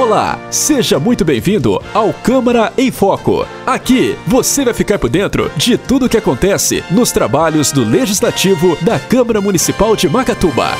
Olá, seja muito bem-vindo ao Câmara em Foco. Aqui você vai ficar por dentro de tudo o que acontece nos trabalhos do Legislativo da Câmara Municipal de Macatuba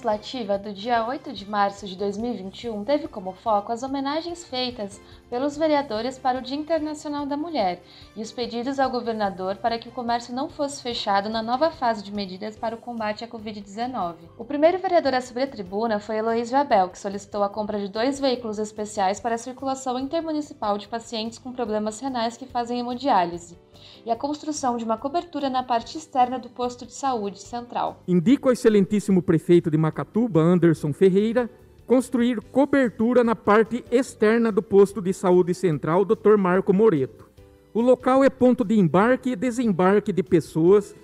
legislativa do dia 8 de março de 2021 teve como foco as homenagens feitas pelos vereadores para o Dia Internacional da Mulher e os pedidos ao governador para que o comércio não fosse fechado na nova fase de medidas para o combate à Covid-19. O primeiro vereador a subir a tribuna foi Heloísio Abel, que solicitou a compra de dois veículos especiais para a circulação intermunicipal de pacientes com problemas renais que fazem hemodiálise e a construção de uma cobertura na parte externa do posto de saúde central. Indico ao excelentíssimo prefeito de Macatuba, Anderson Ferreira, construir cobertura na parte externa do posto de saúde central Dr. Marco Moreto. O local é ponto de embarque e desembarque de pessoas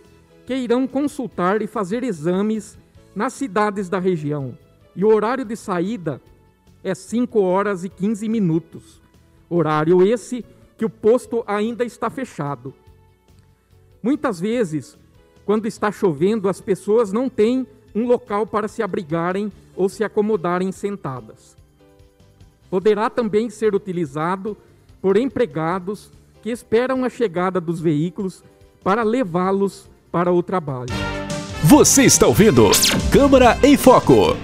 que irão consultar e fazer exames nas cidades da região. E o horário de saída é 5 horas e 15 minutos. Horário esse que o posto ainda está fechado. Muitas vezes, quando está chovendo, as pessoas não têm um local para se abrigarem ou se acomodarem sentadas. Poderá também ser utilizado por empregados que esperam a chegada dos veículos para levá-los para o trabalho. Você está ouvindo Câmara em Foco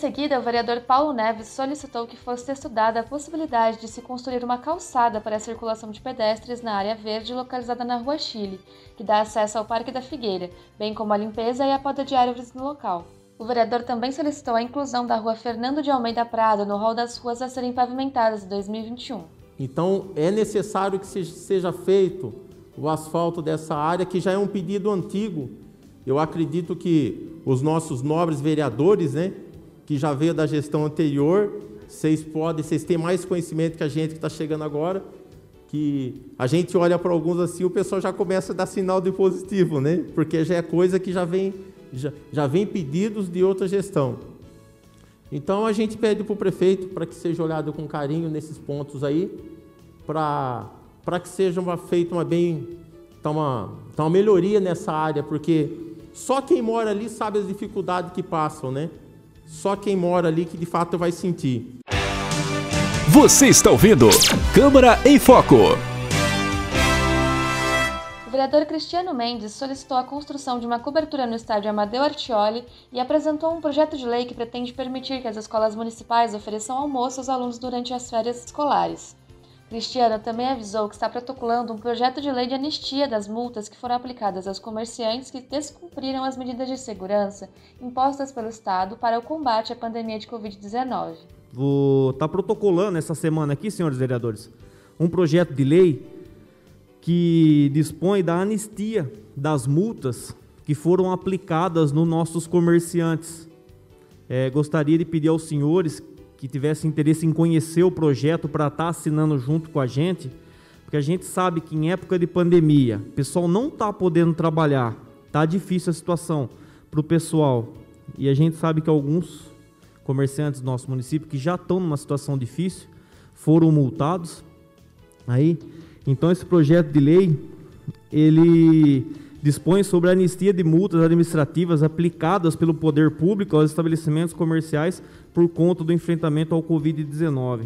seguida, o vereador Paulo Neves solicitou que fosse estudada a possibilidade de se construir uma calçada para a circulação de pedestres na área verde localizada na Rua Chile, que dá acesso ao Parque da Figueira, bem como a limpeza e a poda de árvores no local. O vereador também solicitou a inclusão da Rua Fernando de Almeida Prado no rol das ruas a serem pavimentadas em 2021. Então, é necessário que seja feito o asfalto dessa área, que já é um pedido antigo. Eu acredito que os nossos nobres vereadores, né, que já veio da gestão anterior. Vocês podem, vocês têm mais conhecimento que a gente que está chegando agora, que a gente olha para alguns assim, o pessoal já começa a dar sinal de positivo, né? Porque já é coisa que já vem, já, já vem pedidos de outra gestão. Então a gente pede para o prefeito para que seja olhado com carinho nesses pontos aí, para que seja uma, feita uma bem tá uma, tá uma melhoria nessa área, porque só quem mora ali sabe as dificuldades que passam, né? Só quem mora ali que de fato vai sentir. Você está ouvindo Câmara em Foco. O vereador Cristiano Mendes solicitou a construção de uma cobertura no estádio Amadeu Artioli e apresentou um projeto de lei que pretende permitir que as escolas municipais ofereçam almoço aos alunos durante as férias escolares. Cristiano também avisou que está protocolando um projeto de lei de anistia das multas que foram aplicadas aos comerciantes que descumpriram as medidas de segurança impostas pelo Estado para o combate à pandemia de Covid-19. Vou estar tá protocolando essa semana aqui, senhores vereadores, um projeto de lei que dispõe da anistia das multas que foram aplicadas nos nossos comerciantes. É, gostaria de pedir aos senhores que tivesse interesse em conhecer o projeto para estar tá assinando junto com a gente, porque a gente sabe que em época de pandemia, o pessoal não está podendo trabalhar, está difícil a situação para o pessoal. E a gente sabe que alguns comerciantes do nosso município que já estão numa situação difícil foram multados. Aí, então esse projeto de lei ele dispõe sobre a anistia de multas administrativas aplicadas pelo poder público aos estabelecimentos comerciais por conta do enfrentamento ao Covid-19.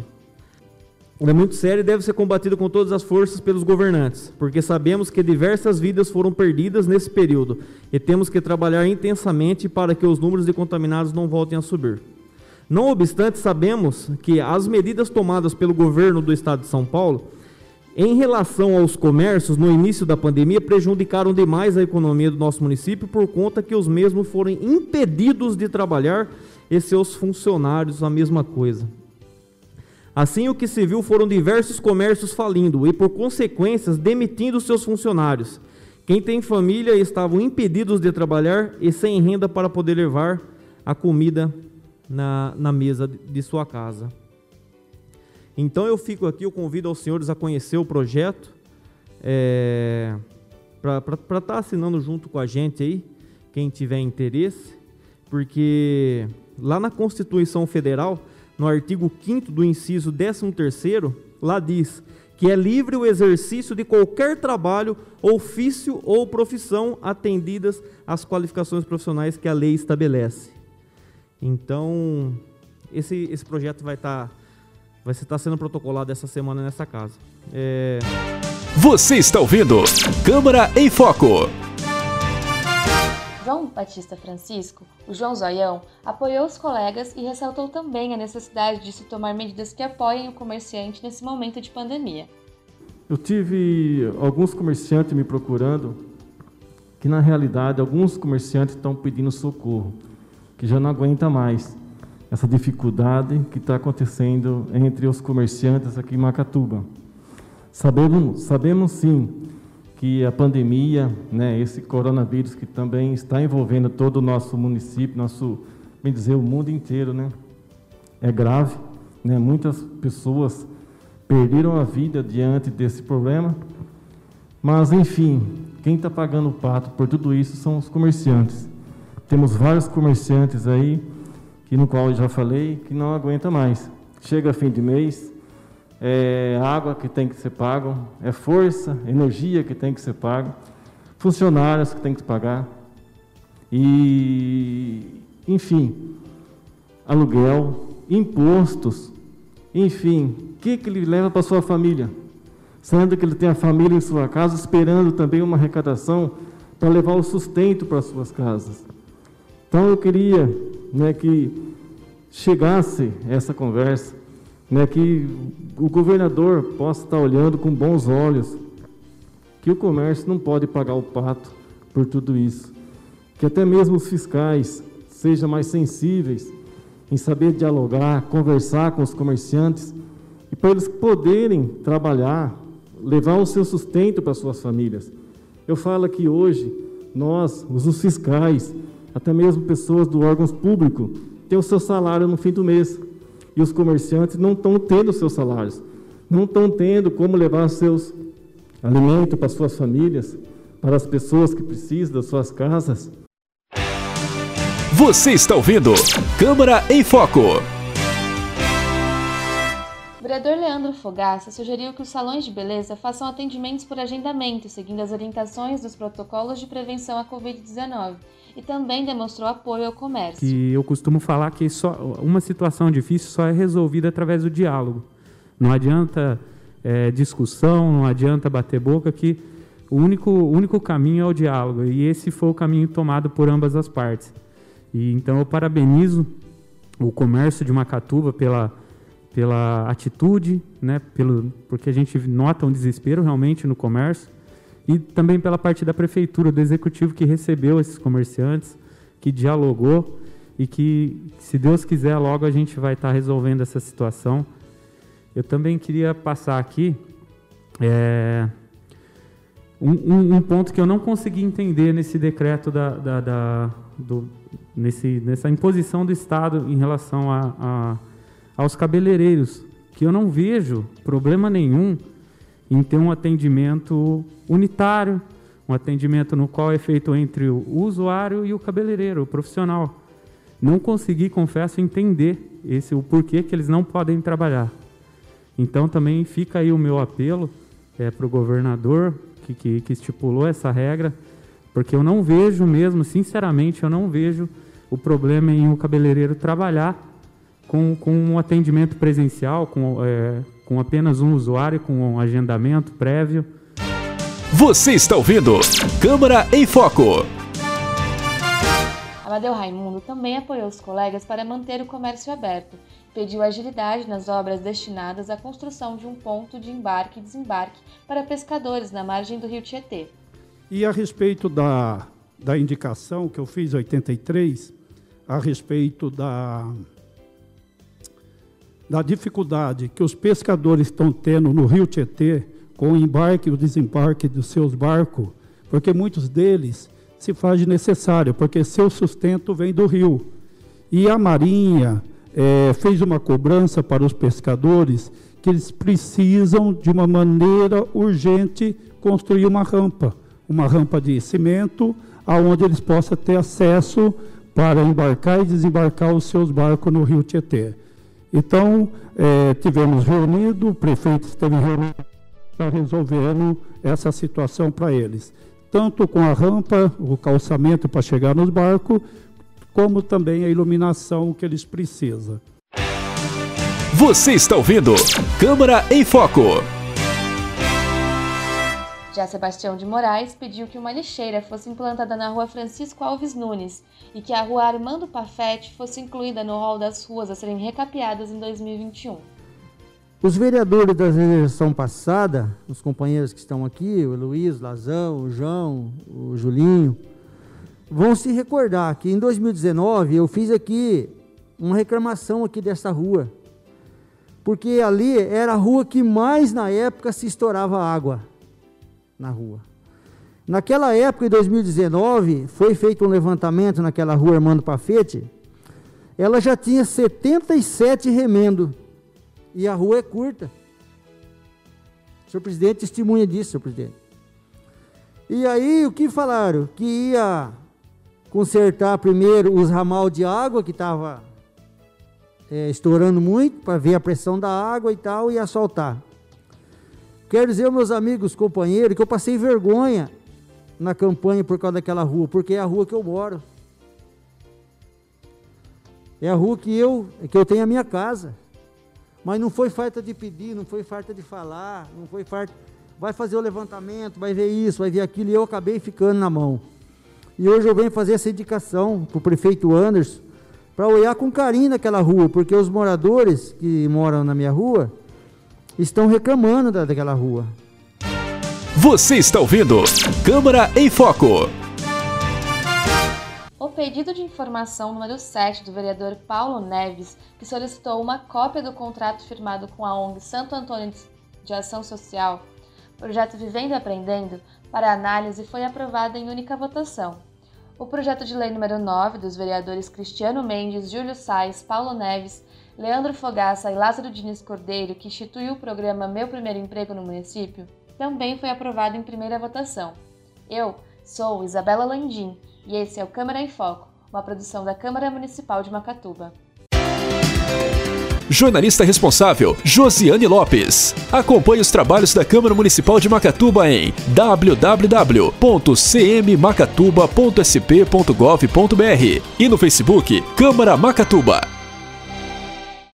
É muito sério e deve ser combatido com todas as forças pelos governantes, porque sabemos que diversas vidas foram perdidas nesse período e temos que trabalhar intensamente para que os números de contaminados não voltem a subir. Não obstante, sabemos que as medidas tomadas pelo governo do estado de São Paulo em relação aos comércios, no início da pandemia, prejudicaram demais a economia do nosso município por conta que os mesmos foram impedidos de trabalhar e seus funcionários a mesma coisa. Assim, o que se viu foram diversos comércios falindo e, por consequências, demitindo seus funcionários. Quem tem família estavam impedidos de trabalhar e sem renda para poder levar a comida na, na mesa de sua casa. Então eu fico aqui, eu convido aos senhores a conhecer o projeto, é, para estar tá assinando junto com a gente aí, quem tiver interesse, porque lá na Constituição Federal, no artigo 5 do inciso 13º, lá diz que é livre o exercício de qualquer trabalho, ofício ou profissão atendidas às qualificações profissionais que a lei estabelece. Então, esse, esse projeto vai estar tá, vai estar tá sendo protocolado essa semana nessa casa. É... Você está ouvindo Câmara em Foco. João Batista Francisco, o João Zoião, apoiou os colegas e ressaltou também a necessidade de se tomar medidas que apoiem o comerciante nesse momento de pandemia. Eu tive alguns comerciantes me procurando, que na realidade alguns comerciantes estão pedindo socorro, que já não aguenta mais essa dificuldade que está acontecendo entre os comerciantes aqui em Macatuba. Sabemos, sabemos sim que a pandemia, né, esse coronavírus que também está envolvendo todo o nosso município, nosso, bem dizer, o mundo inteiro, né, é grave. Né, muitas pessoas perderam a vida diante desse problema. Mas, enfim, quem está pagando o pato por tudo isso são os comerciantes. Temos vários comerciantes aí, que no qual eu já falei, que não aguenta mais. Chega fim de mês, é água que tem que ser pago, é força, energia que tem que ser pago, funcionários que tem que pagar, e, enfim, aluguel, impostos, enfim, que, que ele leva para sua família? Sendo que ele tem a família em sua casa, esperando também uma arrecadação para levar o sustento para suas casas. Então eu queria né, que chegasse essa conversa, né, que o governador possa estar olhando com bons olhos, que o comércio não pode pagar o pato por tudo isso, que até mesmo os fiscais sejam mais sensíveis em saber dialogar, conversar com os comerciantes e para eles poderem trabalhar, levar o seu sustento para suas famílias. Eu falo que hoje nós, os fiscais, até mesmo pessoas do órgãos públicos, têm o seu salário no fim do mês. E os comerciantes não estão tendo seus salários, não estão tendo como levar seus alimentos para suas famílias, para as pessoas que precisam das suas casas. Você está ouvindo Câmara em Foco vereador Leandro Fogaça sugeriu que os salões de beleza façam atendimentos por agendamento, seguindo as orientações dos protocolos de prevenção à Covid-19, e também demonstrou apoio ao comércio. Que eu costumo falar que só uma situação difícil só é resolvida através do diálogo. Não adianta é, discussão, não adianta bater boca, que o único, o único caminho é o diálogo, e esse foi o caminho tomado por ambas as partes. E então eu parabenizo o comércio de Macatuba pela pela atitude, né, pelo, porque a gente nota um desespero realmente no comércio, e também pela parte da prefeitura, do executivo que recebeu esses comerciantes, que dialogou e que, se Deus quiser, logo a gente vai estar tá resolvendo essa situação. Eu também queria passar aqui é, um, um, um, ponto que eu não consegui entender nesse decreto da, da, da do, nesse, nessa imposição do Estado em relação a, a aos cabeleireiros, que eu não vejo problema nenhum em ter um atendimento unitário, um atendimento no qual é feito entre o usuário e o cabeleireiro, o profissional. Não consegui, confesso, entender esse o porquê que eles não podem trabalhar. Então também fica aí o meu apelo é, para o governador que, que, que estipulou essa regra, porque eu não vejo mesmo, sinceramente, eu não vejo o problema em o cabeleireiro trabalhar com, com um atendimento presencial, com, é, com apenas um usuário, com um agendamento prévio. Você está ouvindo Câmara em Foco. Amadeu Raimundo também apoiou os colegas para manter o comércio aberto. Pediu agilidade nas obras destinadas à construção de um ponto de embarque e desembarque para pescadores na margem do rio Tietê. E a respeito da, da indicação que eu fiz em 83, a respeito da da dificuldade que os pescadores estão tendo no rio Tietê com o embarque e o desembarque dos seus barcos, porque muitos deles se faz necessário, porque seu sustento vem do rio. E a Marinha é, fez uma cobrança para os pescadores que eles precisam, de uma maneira urgente, construir uma rampa, uma rampa de cimento, aonde eles possam ter acesso para embarcar e desembarcar os seus barcos no rio Tietê. Então, é, tivemos reunido, o prefeito esteve reunido para resolvendo essa situação para eles. Tanto com a rampa, o calçamento para chegar nos barcos, como também a iluminação que eles precisam. Você está ouvindo Câmara em Foco. Já Sebastião de Moraes pediu que uma lixeira fosse implantada na rua Francisco Alves Nunes e que a rua Armando Pafete fosse incluída no rol das ruas a serem recapeadas em 2021. Os vereadores da eleição passada, os companheiros que estão aqui, o Luiz, o Lazão, o João, o Julinho, vão se recordar que em 2019 eu fiz aqui uma reclamação aqui dessa rua porque ali era a rua que mais na época se estourava água na rua. Naquela época, em 2019, foi feito um levantamento naquela rua Armando Pafete, ela já tinha 77 remendo e a rua é curta. O senhor presidente testemunha disso, senhor presidente. E aí, o que falaram? Que ia consertar primeiro os ramal de água que estava é, estourando muito para ver a pressão da água e tal e assaltar. Quero dizer, meus amigos, companheiros, que eu passei vergonha na campanha por causa daquela rua, porque é a rua que eu moro. É a rua que eu, que eu tenho a minha casa. Mas não foi falta de pedir, não foi falta de falar, não foi falta. Vai fazer o levantamento, vai ver isso, vai ver aquilo, e eu acabei ficando na mão. E hoje eu venho fazer essa indicação para o prefeito Anderson, para olhar com carinho naquela rua, porque os moradores que moram na minha rua estão reclamando daquela rua. Você está ouvindo Câmara em Foco. O pedido de informação número 7 do vereador Paulo Neves, que solicitou uma cópia do contrato firmado com a ONG Santo Antônio de Ação Social, projeto Vivendo e Aprendendo, para análise foi aprovado em única votação. O projeto de lei número 9 dos vereadores Cristiano Mendes, Júlio Sais, Paulo Neves, Leandro Fogaça e Lázaro Diniz Cordeiro, que instituiu o programa Meu Primeiro Emprego no município, também foi aprovado em primeira votação. Eu sou Isabela Landim e esse é o Câmara em Foco, uma produção da Câmara Municipal de Macatuba. Jornalista responsável, Josiane Lopes. Acompanhe os trabalhos da Câmara Municipal de Macatuba em www.cmmacatuba.sp.gov.br e no Facebook Câmara Macatuba.